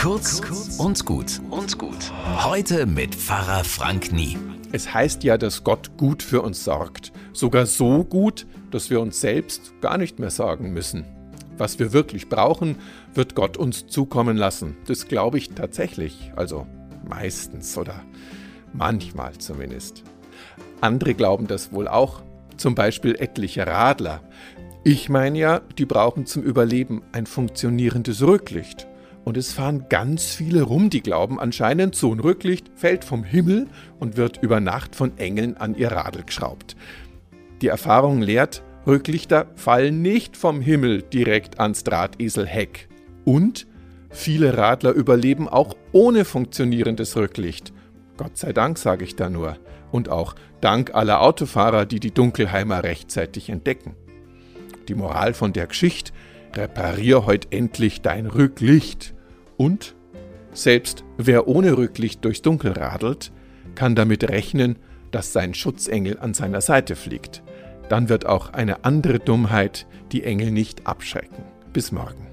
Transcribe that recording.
Kurz und gut und gut. Heute mit Pfarrer Frank Nie. Es heißt ja, dass Gott gut für uns sorgt. Sogar so gut, dass wir uns selbst gar nicht mehr sorgen müssen. Was wir wirklich brauchen, wird Gott uns zukommen lassen. Das glaube ich tatsächlich. Also meistens oder manchmal zumindest. Andere glauben das wohl auch. Zum Beispiel etliche Radler. Ich meine ja, die brauchen zum Überleben ein funktionierendes Rücklicht. Und es fahren ganz viele rum, die glauben anscheinend, so ein Rücklicht fällt vom Himmel und wird über Nacht von Engeln an ihr Radl geschraubt. Die Erfahrung lehrt, Rücklichter fallen nicht vom Himmel direkt ans Drahteselheck. Und viele Radler überleben auch ohne funktionierendes Rücklicht. Gott sei Dank sage ich da nur. Und auch dank aller Autofahrer, die die Dunkelheimer rechtzeitig entdecken. Die Moral von der Geschichte, reparier heut endlich dein Rücklicht. Und selbst wer ohne Rücklicht durchs Dunkel radelt, kann damit rechnen, dass sein Schutzengel an seiner Seite fliegt. Dann wird auch eine andere Dummheit die Engel nicht abschrecken. Bis morgen.